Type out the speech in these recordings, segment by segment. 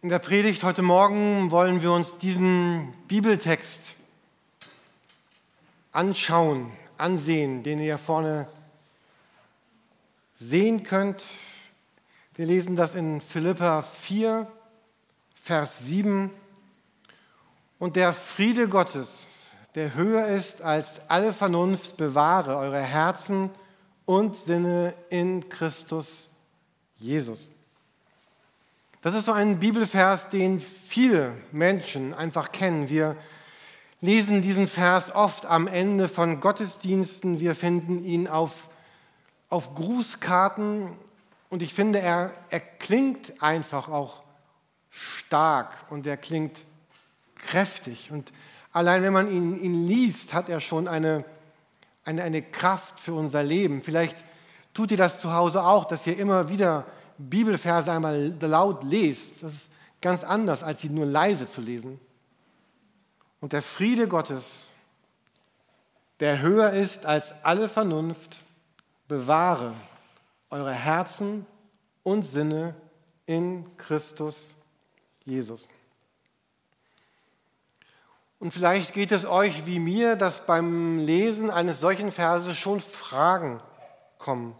In der Predigt heute Morgen wollen wir uns diesen Bibeltext anschauen, ansehen, den ihr vorne sehen könnt. Wir lesen das in Philippa 4, Vers 7. Und der Friede Gottes, der höher ist als alle Vernunft, bewahre eure Herzen und Sinne in Christus Jesus. Das ist so ein Bibelvers, den viele Menschen einfach kennen. Wir lesen diesen Vers oft am Ende von Gottesdiensten. Wir finden ihn auf, auf Grußkarten. Und ich finde, er, er klingt einfach auch stark und er klingt kräftig. Und allein wenn man ihn, ihn liest, hat er schon eine, eine, eine Kraft für unser Leben. Vielleicht tut ihr das zu Hause auch, dass ihr immer wieder Bibelverse einmal laut lest, das ist ganz anders, als sie nur leise zu lesen. Und der Friede Gottes, der höher ist als alle Vernunft, bewahre eure Herzen und Sinne in Christus Jesus. Und vielleicht geht es euch wie mir, dass beim Lesen eines solchen Verses schon Fragen kommen.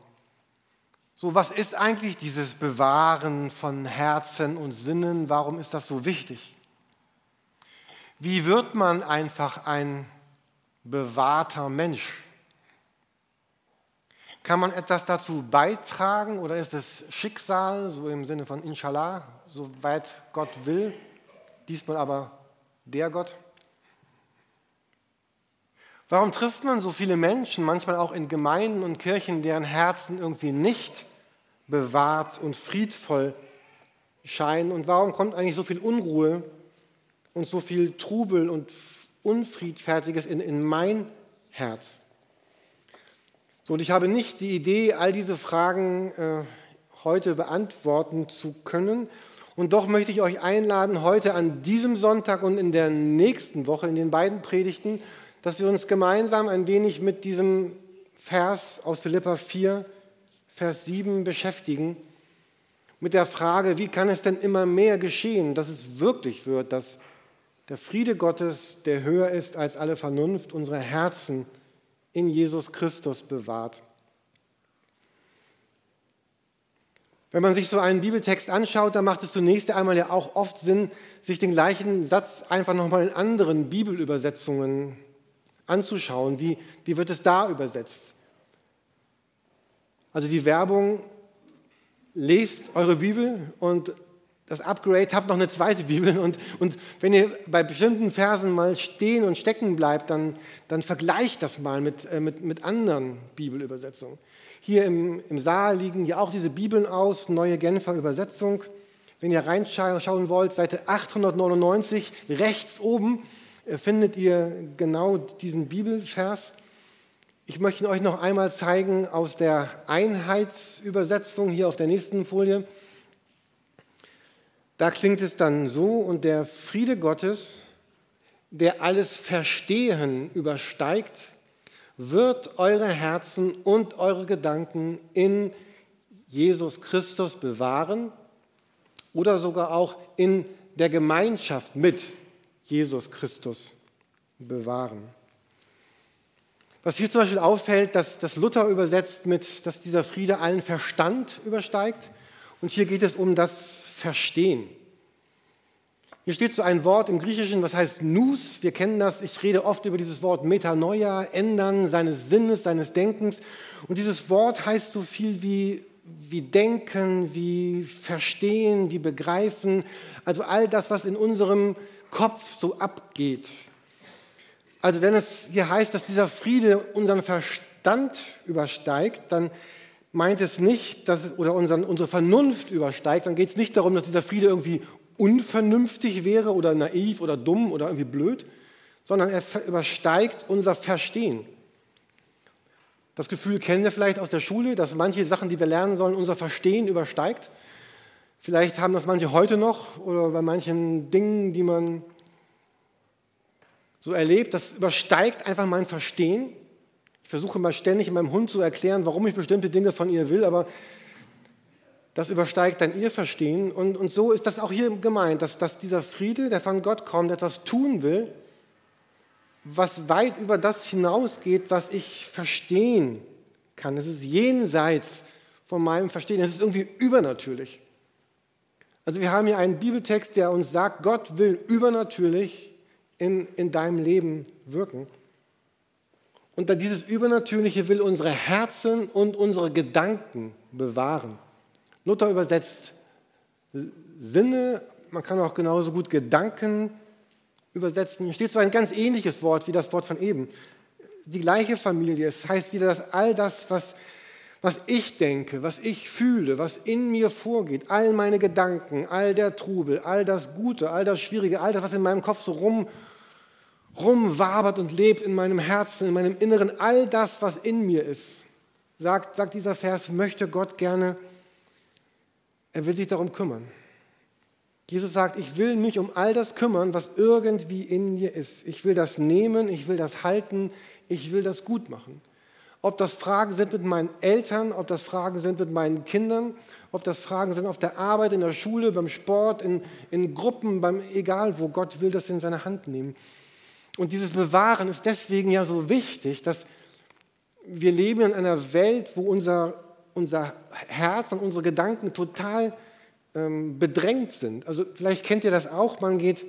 So, was ist eigentlich dieses Bewahren von Herzen und Sinnen? Warum ist das so wichtig? Wie wird man einfach ein bewahrter Mensch? Kann man etwas dazu beitragen oder ist es Schicksal, so im Sinne von Inshallah, soweit Gott will, diesmal aber der Gott? Warum trifft man so viele Menschen, manchmal auch in Gemeinden und Kirchen, deren Herzen irgendwie nicht bewahrt und friedvoll scheinen? Und warum kommt eigentlich so viel Unruhe und so viel Trubel und Unfriedfertiges in, in mein Herz? So, und ich habe nicht die Idee, all diese Fragen äh, heute beantworten zu können. Und doch möchte ich euch einladen, heute an diesem Sonntag und in der nächsten Woche, in den beiden Predigten, dass wir uns gemeinsam ein wenig mit diesem Vers aus Philippa 4 Vers 7 beschäftigen, mit der Frage, wie kann es denn immer mehr geschehen, dass es wirklich wird, dass der Friede Gottes, der höher ist als alle Vernunft, unsere Herzen in Jesus Christus bewahrt. Wenn man sich so einen Bibeltext anschaut, dann macht es zunächst einmal ja auch oft Sinn, sich den gleichen Satz einfach nochmal in anderen Bibelübersetzungen anzuschauen. Wie, wie wird es da übersetzt? Also die Werbung, lest eure Bibel und das Upgrade habt noch eine zweite Bibel und, und wenn ihr bei bestimmten Versen mal stehen und stecken bleibt, dann, dann vergleicht das mal mit, äh, mit, mit anderen Bibelübersetzungen. Hier im, im Saal liegen ja auch diese Bibeln aus, neue Genfer Übersetzung. Wenn ihr reinschauen wollt, Seite 899, rechts oben findet ihr genau diesen Bibelvers. Ich möchte euch noch einmal zeigen aus der Einheitsübersetzung hier auf der nächsten Folie. Da klingt es dann so, und der Friede Gottes, der alles Verstehen übersteigt, wird eure Herzen und eure Gedanken in Jesus Christus bewahren oder sogar auch in der Gemeinschaft mit Jesus Christus bewahren. Was hier zum Beispiel auffällt, dass das Luther übersetzt mit, dass dieser Friede allen Verstand übersteigt. Und hier geht es um das Verstehen. Hier steht so ein Wort im Griechischen, was heißt Nous. Wir kennen das. Ich rede oft über dieses Wort Metanoia, ändern seines Sinnes, seines Denkens. Und dieses Wort heißt so viel wie, wie denken, wie verstehen, wie begreifen. Also all das, was in unserem Kopf so abgeht. Also wenn es hier heißt, dass dieser Friede unseren Verstand übersteigt, dann meint es nicht, dass oder unseren, unsere Vernunft übersteigt, dann geht es nicht darum, dass dieser Friede irgendwie unvernünftig wäre oder naiv oder dumm oder irgendwie blöd, sondern er übersteigt unser Verstehen. Das Gefühl kennen wir vielleicht aus der Schule, dass manche Sachen, die wir lernen sollen, unser Verstehen übersteigt. Vielleicht haben das manche heute noch oder bei manchen Dingen, die man so erlebt, das übersteigt einfach mein Verstehen. Ich versuche mal ständig meinem Hund zu erklären, warum ich bestimmte Dinge von ihr will, aber das übersteigt dann ihr Verstehen. Und, und so ist das auch hier gemeint, dass, dass dieser Friede, der von Gott kommt, etwas tun will, was weit über das hinausgeht, was ich verstehen kann. Es ist jenseits von meinem Verstehen. Es ist irgendwie übernatürlich. Also wir haben hier einen Bibeltext, der uns sagt, Gott will übernatürlich in, in deinem Leben wirken. Und dieses Übernatürliche will unsere Herzen und unsere Gedanken bewahren. Luther übersetzt Sinne, man kann auch genauso gut Gedanken übersetzen. Hier steht so ein ganz ähnliches Wort wie das Wort von eben. Die gleiche Familie. Es heißt wieder, dass all das, was, was ich denke, was ich fühle, was in mir vorgeht, all meine Gedanken, all der Trubel, all das Gute, all das Schwierige, all das, was in meinem Kopf so rum, rumwabert und lebt in meinem Herzen, in meinem Inneren, all das, was in mir ist, sagt, sagt dieser Vers, möchte Gott gerne er will sich darum kümmern. Jesus sagt, ich will mich um all das kümmern, was irgendwie in mir ist. Ich will das nehmen, ich will das halten, ich will das gut machen. Ob das Fragen sind mit meinen Eltern, ob das Fragen sind mit meinen Kindern, ob das Fragen sind auf der Arbeit, in der Schule, beim Sport, in, in Gruppen, beim egal wo, Gott will das in seine Hand nehmen. Und dieses Bewahren ist deswegen ja so wichtig, dass wir leben in einer Welt, wo unser unser Herz und unsere Gedanken total ähm, bedrängt sind. Also vielleicht kennt ihr das auch, man geht,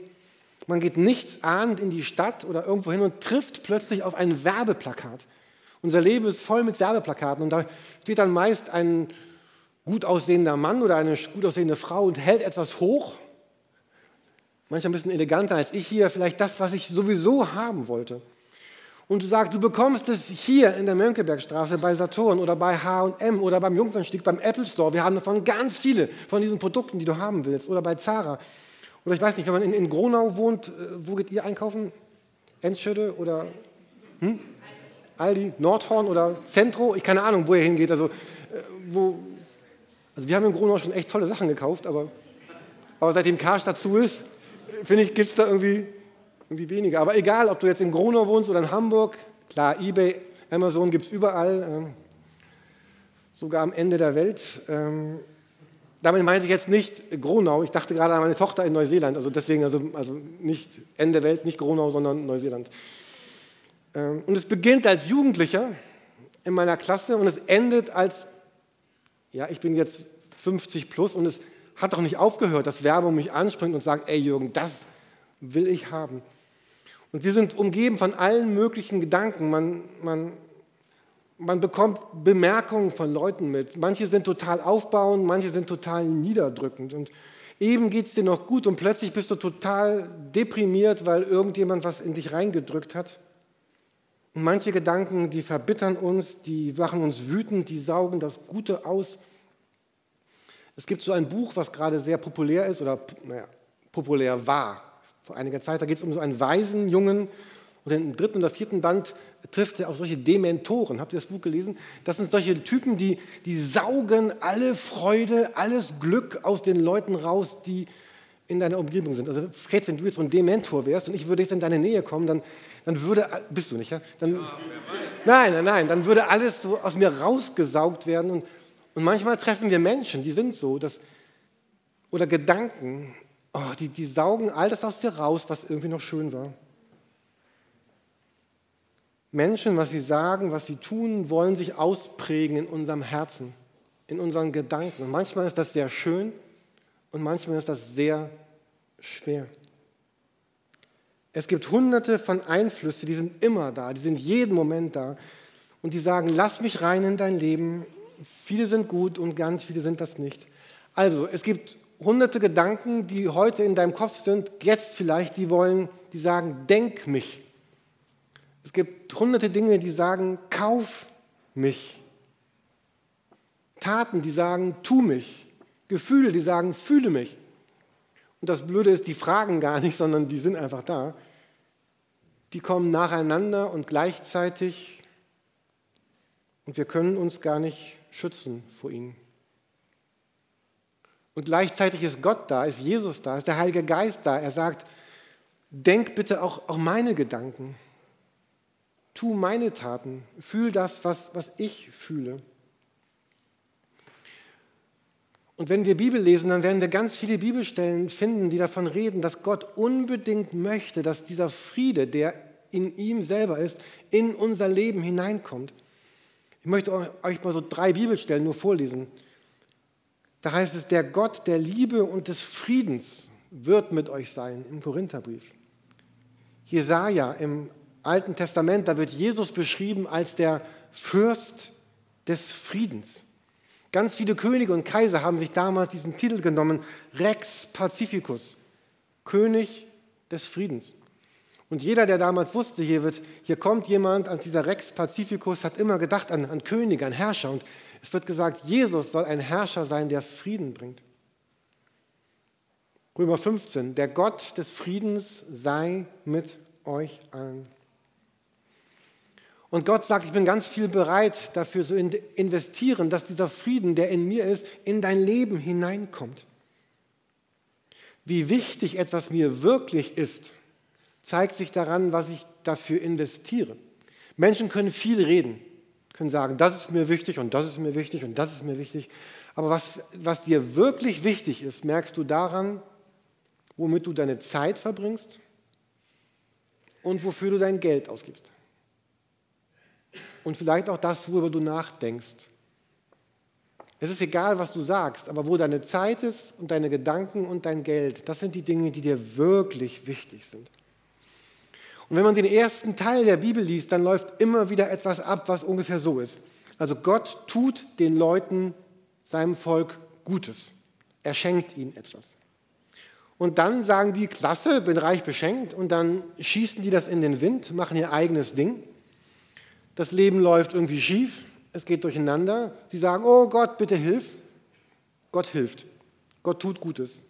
man geht nichts ahnend in die Stadt oder irgendwo hin und trifft plötzlich auf ein Werbeplakat. Unser Leben ist voll mit Werbeplakaten und da steht dann meist ein gut aussehender Mann oder eine gut aussehende Frau und hält etwas hoch. Manchmal ein bisschen eleganter als ich hier, vielleicht das, was ich sowieso haben wollte und du sagst, du bekommst es hier in der Mönckebergstraße bei Saturn oder bei H&M oder beim Jungfernstieg, beim Apple Store. Wir haben davon ganz viele von diesen Produkten, die du haben willst. Oder bei Zara. Oder ich weiß nicht, wenn man in, in Gronau wohnt, äh, wo geht ihr einkaufen? Enschede oder hm? Aldi, Nordhorn oder Centro? Ich keine Ahnung, wo ihr hingeht. Also, äh, wo, also wir haben in Gronau schon echt tolle Sachen gekauft, aber, aber seitdem Karstadt zu ist, finde ich, gibt es da irgendwie irgendwie weniger. Aber egal, ob du jetzt in Gronau wohnst oder in Hamburg, klar, eBay, Amazon gibt es überall, ähm, sogar am Ende der Welt. Ähm, damit meinte ich jetzt nicht Gronau, ich dachte gerade an meine Tochter in Neuseeland, also deswegen, also, also nicht Ende Welt, nicht Gronau, sondern Neuseeland. Ähm, und es beginnt als Jugendlicher in meiner Klasse und es endet als, ja, ich bin jetzt 50 plus und es hat doch nicht aufgehört, dass Werbung mich anspringt und sagt, ey Jürgen, das will ich haben. Und wir sind umgeben von allen möglichen Gedanken. Man, man, man bekommt Bemerkungen von Leuten mit. Manche sind total aufbauend, manche sind total niederdrückend. Und eben geht es dir noch gut und plötzlich bist du total deprimiert, weil irgendjemand was in dich reingedrückt hat. Und manche Gedanken, die verbittern uns, die machen uns wütend, die saugen das Gute aus. Es gibt so ein Buch, was gerade sehr populär ist oder naja, populär war vor einiger Zeit. Da geht es um so einen weisen Jungen. Und im dritten oder vierten Band trifft er auf solche Dementoren. Habt ihr das Buch gelesen? Das sind solche Typen, die, die saugen alle Freude, alles Glück aus den Leuten raus, die in deiner Umgebung sind. Also Fred, wenn du jetzt so ein Dementor wärst und ich würde jetzt in deine Nähe kommen, dann, dann würde, bist du nicht, ja? Dann, ja nein, nein, nein, dann würde alles so aus mir rausgesaugt werden. Und, und manchmal treffen wir Menschen, die sind so, dass, oder Gedanken, oh, die, die saugen all das aus dir raus, was irgendwie noch schön war. Menschen, was sie sagen, was sie tun, wollen sich ausprägen in unserem Herzen, in unseren Gedanken. Und manchmal ist das sehr schön und manchmal ist das sehr schwer. Es gibt hunderte von Einflüssen, die sind immer da, die sind jeden Moment da. Und die sagen, lass mich rein in dein Leben. Viele sind gut und ganz viele sind das nicht. Also, es gibt hunderte Gedanken, die heute in deinem Kopf sind, jetzt vielleicht, die wollen, die sagen, denk mich. Es gibt hunderte Dinge, die sagen, kauf mich. Taten, die sagen, tu mich. Gefühle, die sagen, fühle mich. Und das Blöde ist, die fragen gar nicht, sondern die sind einfach da. Die kommen nacheinander und gleichzeitig und wir können uns gar nicht schützen vor ihnen. Und gleichzeitig ist Gott da, ist Jesus da, ist der Heilige Geist da. Er sagt, denk bitte auch, auch meine Gedanken. Tu meine Taten. Fühl das, was, was ich fühle. Und wenn wir Bibel lesen, dann werden wir ganz viele Bibelstellen finden, die davon reden, dass Gott unbedingt möchte, dass dieser Friede, der in ihm selber ist, in unser Leben hineinkommt. Ich möchte euch mal so drei Bibelstellen nur vorlesen. Da heißt es, der Gott der Liebe und des Friedens wird mit euch sein im Korintherbrief. Jesaja im Alten Testament, da wird Jesus beschrieben als der Fürst des Friedens. Ganz viele Könige und Kaiser haben sich damals diesen Titel genommen, Rex Pacificus, König des Friedens. Und jeder, der damals wusste, hier, wird, hier kommt jemand an dieser Rex Pacificus, hat immer gedacht an, an Könige, an Herrscher. Und es wird gesagt, Jesus soll ein Herrscher sein, der Frieden bringt. Römer 15, der Gott des Friedens sei mit euch allen. Und Gott sagt, ich bin ganz viel bereit dafür zu investieren, dass dieser Frieden, der in mir ist, in dein Leben hineinkommt. Wie wichtig etwas mir wirklich ist, zeigt sich daran, was ich dafür investiere. Menschen können viel reden, können sagen, das ist mir wichtig und das ist mir wichtig und das ist mir wichtig. Aber was, was dir wirklich wichtig ist, merkst du daran, womit du deine Zeit verbringst und wofür du dein Geld ausgibst und vielleicht auch das, worüber du nachdenkst. Es ist egal, was du sagst, aber wo deine Zeit ist und deine Gedanken und dein Geld, das sind die Dinge, die dir wirklich wichtig sind. Und wenn man den ersten Teil der Bibel liest, dann läuft immer wieder etwas ab, was ungefähr so ist. Also Gott tut den Leuten, seinem Volk Gutes. Er schenkt ihnen etwas. Und dann sagen die, klasse, bin reich beschenkt. Und dann schießen die das in den Wind, machen ihr eigenes Ding das Leben läuft irgendwie schief, es geht durcheinander. Sie sagen, oh Gott, bitte hilf. Gott hilft. Gott tut Gutes.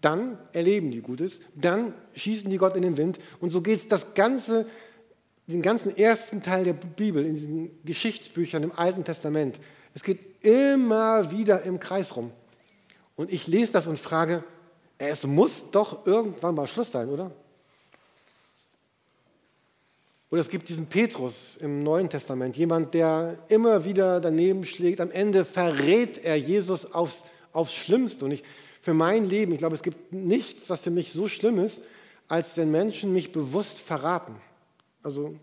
Dann erleben die Gutes, dann schießen die Gott in den Wind. Und so geht es das ganze, den ganzen ersten Teil der Bibel, in diesen Geschichtsbüchern im Alten Testament. Es geht immer wieder im Kreis rum. Und ich lese das und frage, es muss doch irgendwann mal Schluss sein, oder? Oder es gibt diesen Petrus im Neuen Testament, jemand, der immer wieder daneben schlägt. Am Ende verrät er Jesus aufs, aufs Schlimmste. Und ich, für mein Leben, ich glaube, es gibt nichts, was für mich so schlimm ist, als wenn Menschen mich bewusst verraten. Also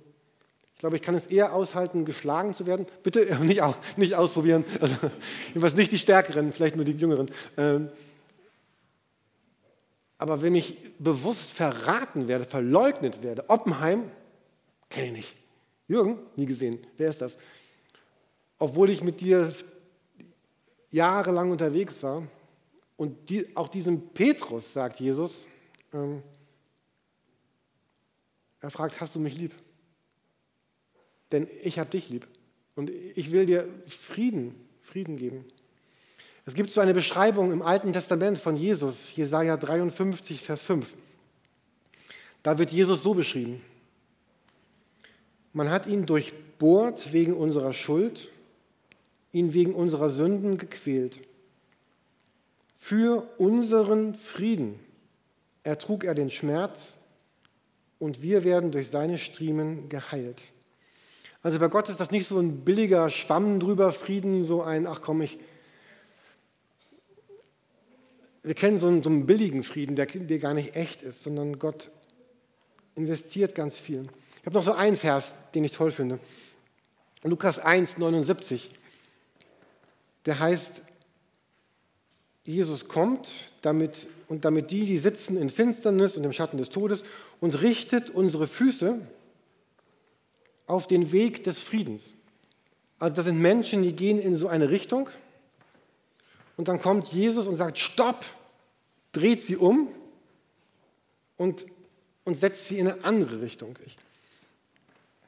ich glaube, ich kann es eher aushalten, geschlagen zu werden. Bitte nicht, nicht ausprobieren. Also, jedenfalls nicht die Stärkeren, vielleicht nur die Jüngeren. Ähm, aber wenn ich bewusst verraten werde, verleugnet werde, Oppenheim, Kenne ich nicht. Jürgen? Nie gesehen. Wer ist das? Obwohl ich mit dir jahrelang unterwegs war und die, auch diesem Petrus sagt Jesus, ähm, er fragt, hast du mich lieb? Denn ich habe dich lieb und ich will dir Frieden, Frieden geben. Es gibt so eine Beschreibung im Alten Testament von Jesus, Jesaja 53, Vers 5. Da wird Jesus so beschrieben. Man hat ihn durchbohrt wegen unserer Schuld, ihn wegen unserer Sünden gequält. Für unseren Frieden ertrug er den Schmerz und wir werden durch seine Striemen geheilt. Also bei Gott ist das nicht so ein billiger Schwamm drüber Frieden, so ein, ach komm, ich. Wir kennen so einen, so einen billigen Frieden, der, der gar nicht echt ist, sondern Gott investiert ganz viel. Ich habe noch so einen Vers, den ich toll finde. Lukas 1, 79. Der heißt, Jesus kommt damit, und damit die, die sitzen in Finsternis und im Schatten des Todes, und richtet unsere Füße auf den Weg des Friedens. Also das sind Menschen, die gehen in so eine Richtung und dann kommt Jesus und sagt, stopp, dreht sie um und, und setzt sie in eine andere Richtung. Ich,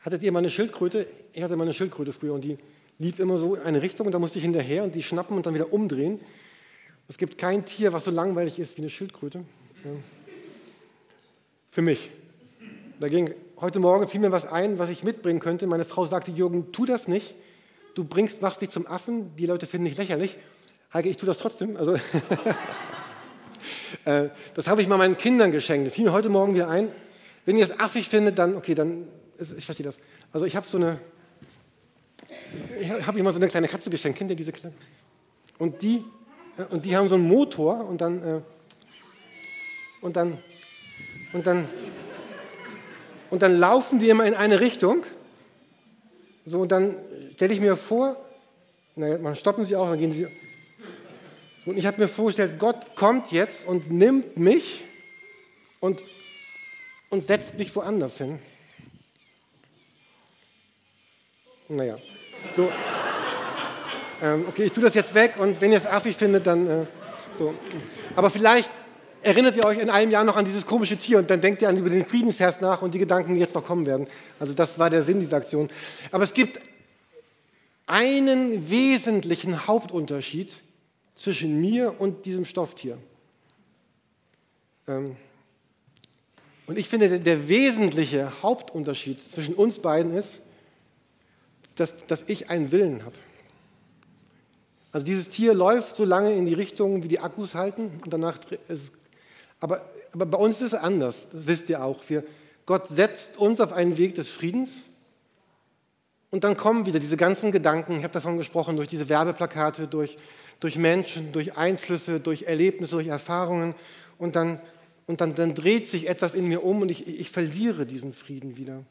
Hattet ihr mal eine Schildkröte? Ich hatte mal eine Schildkröte früher und die lief immer so in eine Richtung und da musste ich hinterher und die schnappen und dann wieder umdrehen. Es gibt kein Tier, was so langweilig ist wie eine Schildkröte. Ja. Für mich. Da ging heute Morgen fiel mir was ein, was ich mitbringen könnte. Meine Frau sagte, Jürgen, tu das nicht. Du bringst, machst dich zum Affen. Die Leute finden dich lächerlich. Heike, ich tue das trotzdem. Also, äh, das habe ich mal meinen Kindern geschenkt. Das fiel mir heute Morgen wieder ein. Wenn ihr es affig findet, dann, okay, dann ich verstehe das. Also ich habe so eine, ich habe immer so eine kleine Katze geschenkt. Kennt ihr diese kleine? Und die und die haben so einen Motor und dann, äh, und dann, und dann, und dann laufen die immer in eine Richtung. So, und dann stelle ich mir vor, man stoppen sie auch, dann gehen sie. Und ich habe mir vorgestellt, Gott kommt jetzt und nimmt mich und, und setzt mich woanders hin. Naja, so. ähm, okay, ich tue das jetzt weg und wenn ihr es affig findet, dann äh, so. Aber vielleicht erinnert ihr euch in einem Jahr noch an dieses komische Tier und dann denkt ihr an über den Friedensvers nach und die Gedanken, die jetzt noch kommen werden. Also das war der Sinn dieser Aktion. Aber es gibt einen wesentlichen Hauptunterschied zwischen mir und diesem Stofftier. Ähm, und ich finde, der wesentliche Hauptunterschied zwischen uns beiden ist, dass, dass ich einen Willen habe. Also dieses Tier läuft so lange in die Richtung, wie die Akkus halten und danach ist aber, aber bei uns ist es anders, das wisst ihr auch. Wir, Gott setzt uns auf einen Weg des Friedens und dann kommen wieder diese ganzen Gedanken, ich habe davon gesprochen, durch diese Werbeplakate, durch, durch Menschen, durch Einflüsse, durch Erlebnisse, durch Erfahrungen und dann, und dann, dann dreht sich etwas in mir um und ich, ich verliere diesen Frieden wieder.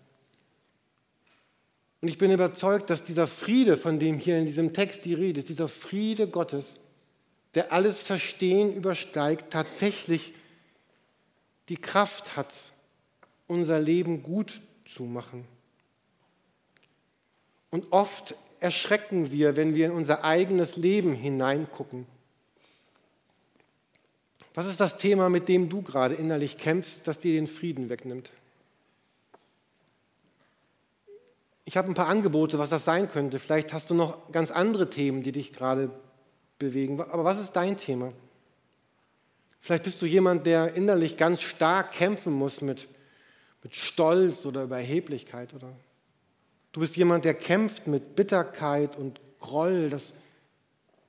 Und ich bin überzeugt, dass dieser Friede, von dem hier in diesem Text die Rede ist, dieser Friede Gottes, der alles Verstehen übersteigt, tatsächlich die Kraft hat, unser Leben gut zu machen. Und oft erschrecken wir, wenn wir in unser eigenes Leben hineingucken. Was ist das Thema, mit dem du gerade innerlich kämpfst, das dir den Frieden wegnimmt? Ich habe ein paar Angebote, was das sein könnte. Vielleicht hast du noch ganz andere Themen, die dich gerade bewegen. Aber was ist dein Thema? Vielleicht bist du jemand, der innerlich ganz stark kämpfen muss mit, mit Stolz oder Überheblichkeit. Oder du bist jemand, der kämpft mit Bitterkeit und Groll, dass,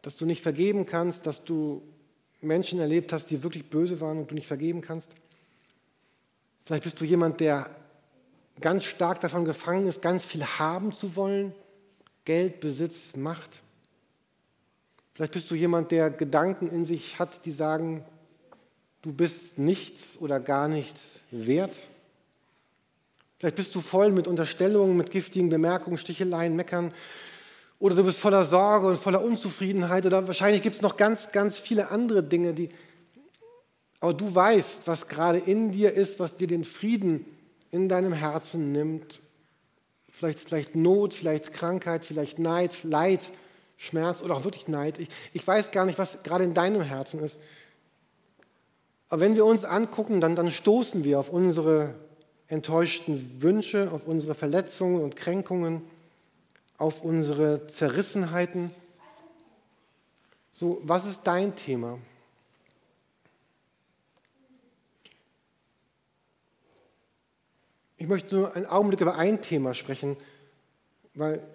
dass du nicht vergeben kannst, dass du Menschen erlebt hast, die wirklich böse waren und du nicht vergeben kannst. Vielleicht bist du jemand, der ganz stark davon gefangen ist, ganz viel haben zu wollen. Geld, Besitz, Macht. Vielleicht bist du jemand, der Gedanken in sich hat, die sagen, du bist nichts oder gar nichts wert. Vielleicht bist du voll mit Unterstellungen, mit giftigen Bemerkungen, Sticheleien, Meckern. Oder du bist voller Sorge und voller Unzufriedenheit. Oder wahrscheinlich gibt es noch ganz, ganz viele andere Dinge, die. Aber du weißt, was gerade in dir ist, was dir den Frieden in deinem Herzen nimmt. Vielleicht, vielleicht Not, vielleicht Krankheit, vielleicht Neid, Leid, Schmerz oder auch wirklich Neid. Ich, ich weiß gar nicht, was gerade in deinem Herzen ist. Aber wenn wir uns angucken, dann, dann stoßen wir auf unsere enttäuschten Wünsche, auf unsere Verletzungen und Kränkungen, auf unsere Zerrissenheiten. So, was ist dein Thema? Ich möchte nur einen Augenblick über ein Thema sprechen, weil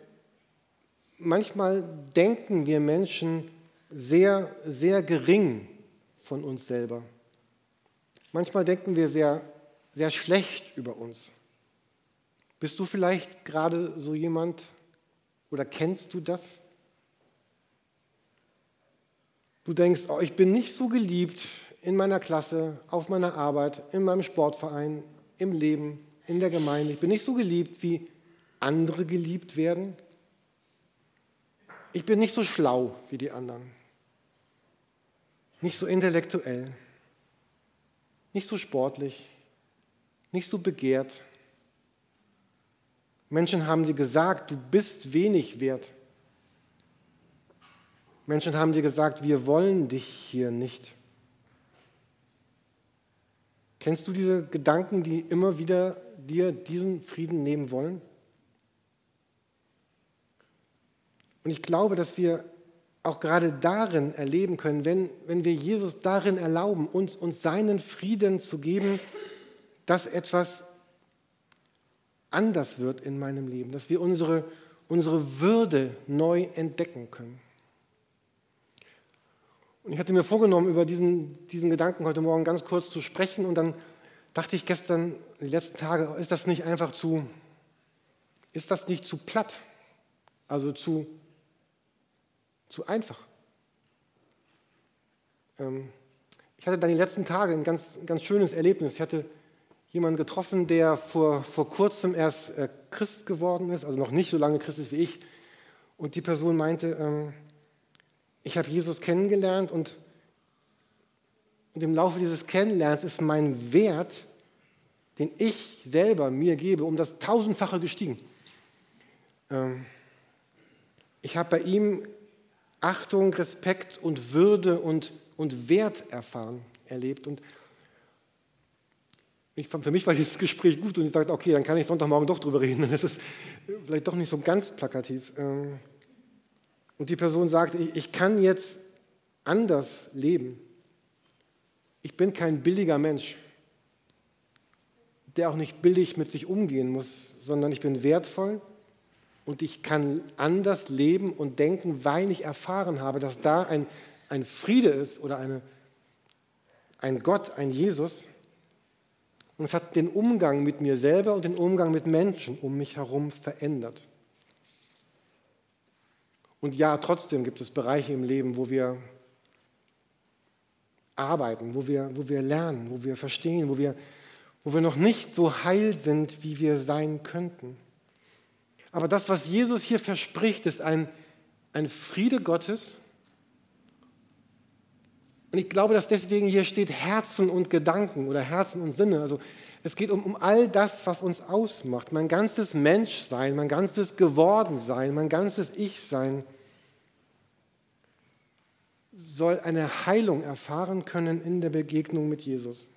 manchmal denken wir Menschen sehr, sehr gering von uns selber. Manchmal denken wir sehr, sehr schlecht über uns. Bist du vielleicht gerade so jemand oder kennst du das? Du denkst, oh, ich bin nicht so geliebt in meiner Klasse, auf meiner Arbeit, in meinem Sportverein, im Leben, in der Gemeinde. Ich bin nicht so geliebt, wie andere geliebt werden. Ich bin nicht so schlau wie die anderen, nicht so intellektuell nicht so sportlich, nicht so begehrt. Menschen haben dir gesagt, du bist wenig wert. Menschen haben dir gesagt, wir wollen dich hier nicht. Kennst du diese Gedanken, die immer wieder dir diesen Frieden nehmen wollen? Und ich glaube, dass wir auch gerade darin erleben können, wenn, wenn wir Jesus darin erlauben, uns, uns seinen Frieden zu geben, dass etwas anders wird in meinem Leben, dass wir unsere, unsere Würde neu entdecken können. Und ich hatte mir vorgenommen, über diesen, diesen Gedanken heute Morgen ganz kurz zu sprechen und dann dachte ich gestern, die letzten Tage, ist das nicht einfach zu, ist das nicht zu platt, also zu zu einfach. Ähm, ich hatte dann die letzten Tage ein ganz, ganz schönes Erlebnis. Ich hatte jemanden getroffen, der vor, vor kurzem erst äh, Christ geworden ist, also noch nicht so lange Christ ist wie ich. Und die Person meinte, ähm, ich habe Jesus kennengelernt und, und im Laufe dieses Kennenlernens ist mein Wert, den ich selber mir gebe, um das tausendfache gestiegen. Ähm, ich habe bei ihm Achtung, Respekt und Würde und, und Wert erfahren, erlebt. Und ich, für mich war dieses Gespräch gut und ich sagte, okay, dann kann ich Sonntagmorgen doch drüber reden, dann ist es vielleicht doch nicht so ganz plakativ. Ähm, und die Person sagte, ich kann jetzt anders leben. Ich bin kein billiger Mensch, der auch nicht billig mit sich umgehen muss, sondern ich bin wertvoll und ich kann anders leben und denken, weil ich erfahren habe, dass da ein, ein Friede ist oder eine, ein Gott, ein Jesus. Und es hat den Umgang mit mir selber und den Umgang mit Menschen um mich herum verändert. Und ja, trotzdem gibt es Bereiche im Leben, wo wir arbeiten, wo wir, wo wir lernen, wo wir verstehen, wo wir, wo wir noch nicht so heil sind, wie wir sein könnten. Aber das, was Jesus hier verspricht, ist ein, ein Friede Gottes. Und ich glaube, dass deswegen hier steht Herzen und Gedanken oder Herzen und Sinne. Also es geht um, um all das, was uns ausmacht. Mein ganzes Menschsein, mein ganzes Gewordensein, mein ganzes Ich-Sein soll eine Heilung erfahren können in der Begegnung mit Jesus.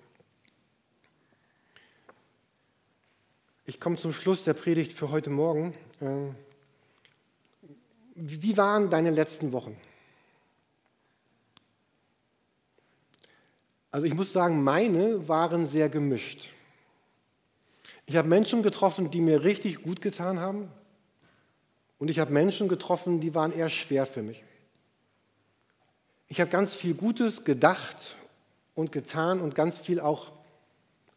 Ich komme zum Schluss der Predigt für heute Morgen. Ähm, wie waren deine letzten Wochen? Also ich muss sagen, meine waren sehr gemischt. Ich habe Menschen getroffen, die mir richtig gut getan haben. Und ich habe Menschen getroffen, die waren eher schwer für mich. Ich habe ganz viel Gutes gedacht und getan und ganz viel auch,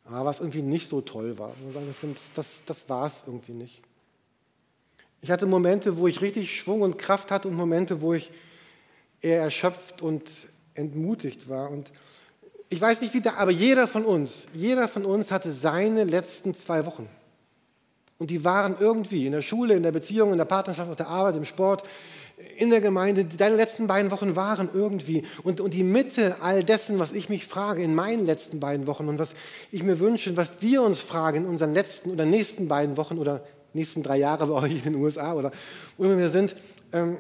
ah, was irgendwie nicht so toll war. Das, das, das war es irgendwie nicht. Ich hatte Momente, wo ich richtig Schwung und Kraft hatte und Momente, wo ich eher erschöpft und entmutigt war. Und ich weiß nicht wie da, aber jeder von uns, jeder von uns hatte seine letzten zwei Wochen. Und die waren irgendwie in der Schule, in der Beziehung, in der Partnerschaft, auf der Arbeit, im Sport, in der Gemeinde. Deine letzten beiden Wochen waren irgendwie. Und, und die Mitte all dessen, was ich mich frage in meinen letzten beiden Wochen und was ich mir wünsche, was wir uns fragen in unseren letzten oder nächsten beiden Wochen oder nächsten drei Jahre bei euch in den USA oder wo immer wir sind, ähm,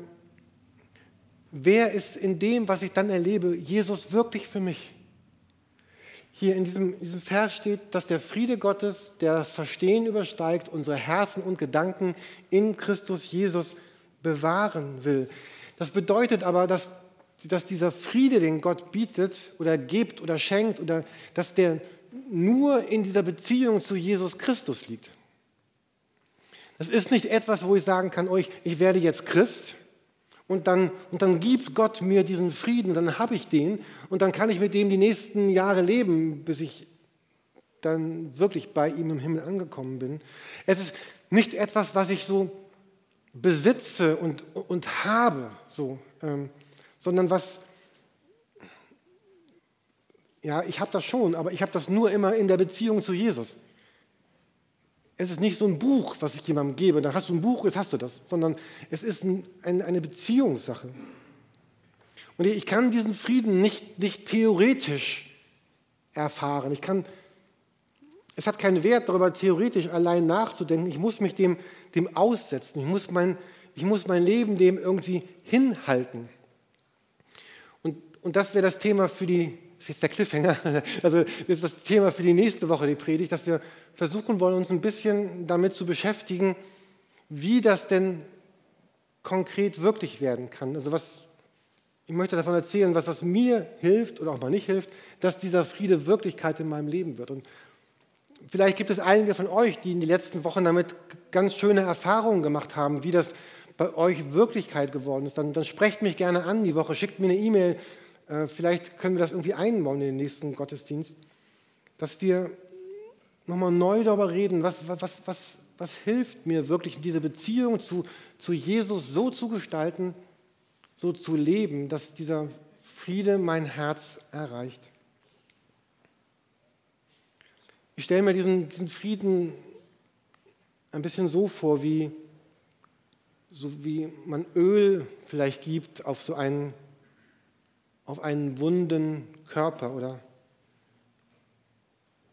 wer ist in dem, was ich dann erlebe, Jesus wirklich für mich? Hier in diesem, diesem Vers steht, dass der Friede Gottes, der das Verstehen übersteigt, unsere Herzen und Gedanken in Christus Jesus bewahren will. Das bedeutet aber, dass, dass dieser Friede, den Gott bietet oder gibt oder schenkt, oder dass der nur in dieser Beziehung zu Jesus Christus liegt. Das ist nicht etwas, wo ich sagen kann, euch, ich werde jetzt Christ und dann, und dann gibt Gott mir diesen Frieden, dann habe ich den und dann kann ich mit dem die nächsten Jahre leben, bis ich dann wirklich bei ihm im Himmel angekommen bin. Es ist nicht etwas, was ich so besitze und, und habe, so, ähm, sondern was, ja, ich habe das schon, aber ich habe das nur immer in der Beziehung zu Jesus. Es ist nicht so ein Buch, was ich jemandem gebe, dann hast du ein Buch, jetzt hast du das, sondern es ist ein, ein, eine Beziehungssache. Und ich kann diesen Frieden nicht, nicht theoretisch erfahren. Ich kann, es hat keinen Wert, darüber theoretisch allein nachzudenken. Ich muss mich dem, dem aussetzen. Ich muss, mein, ich muss mein Leben dem irgendwie hinhalten. Und, und das wäre das Thema für die, das ist jetzt der Cliffhanger, also das ist das Thema für die nächste Woche, die Predigt, dass wir versuchen wollen, uns ein bisschen damit zu beschäftigen, wie das denn konkret wirklich werden kann. Also was, ich möchte davon erzählen, was, was mir hilft oder auch mal nicht hilft, dass dieser Friede Wirklichkeit in meinem Leben wird. Und vielleicht gibt es einige von euch, die in den letzten Wochen damit ganz schöne Erfahrungen gemacht haben, wie das bei euch Wirklichkeit geworden ist. Dann, dann sprecht mich gerne an die Woche, schickt mir eine E-Mail. Äh, vielleicht können wir das irgendwie einbauen in den nächsten Gottesdienst, dass wir nochmal neu darüber reden, was, was, was, was hilft mir wirklich, diese Beziehung zu, zu Jesus so zu gestalten, so zu leben, dass dieser Friede mein Herz erreicht. Ich stelle mir diesen, diesen Frieden ein bisschen so vor, wie, so wie man Öl vielleicht gibt auf so einen, auf einen wunden Körper oder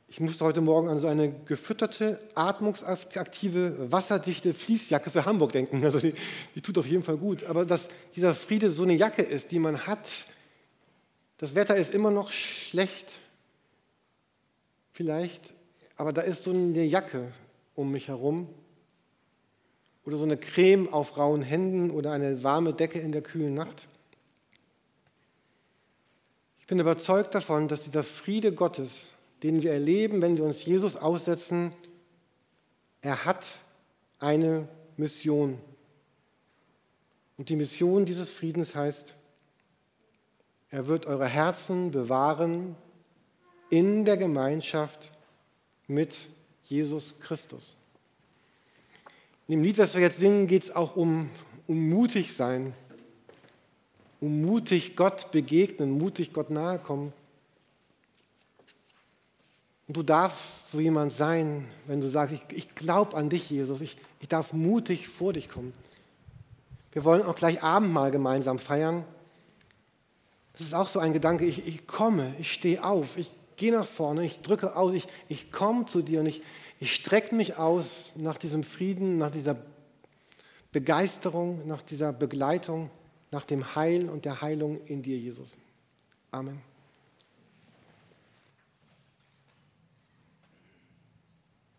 ich musste heute Morgen an so eine gefütterte, atmungsaktive, wasserdichte Fließjacke für Hamburg denken. Also die, die tut auf jeden Fall gut. Aber dass dieser Friede so eine Jacke ist, die man hat, das Wetter ist immer noch schlecht, vielleicht, aber da ist so eine Jacke um mich herum oder so eine Creme auf rauen Händen oder eine warme Decke in der kühlen Nacht. Ich bin überzeugt davon, dass dieser Friede Gottes, den wir erleben, wenn wir uns Jesus aussetzen, er hat eine Mission. Und die Mission dieses Friedens heißt, er wird eure Herzen bewahren in der Gemeinschaft mit Jesus Christus. In dem Lied, das wir jetzt singen, geht es auch um, um mutig sein, um mutig Gott begegnen, mutig Gott nahe kommen. Und du darfst so jemand sein, wenn du sagst, ich, ich glaube an dich, Jesus, ich, ich darf mutig vor dich kommen. Wir wollen auch gleich Abendmahl gemeinsam feiern. Das ist auch so ein Gedanke, ich, ich komme, ich stehe auf, ich gehe nach vorne, ich drücke aus, ich, ich komme zu dir und ich, ich strecke mich aus nach diesem Frieden, nach dieser Begeisterung, nach dieser Begleitung, nach dem Heil und der Heilung in dir, Jesus. Amen.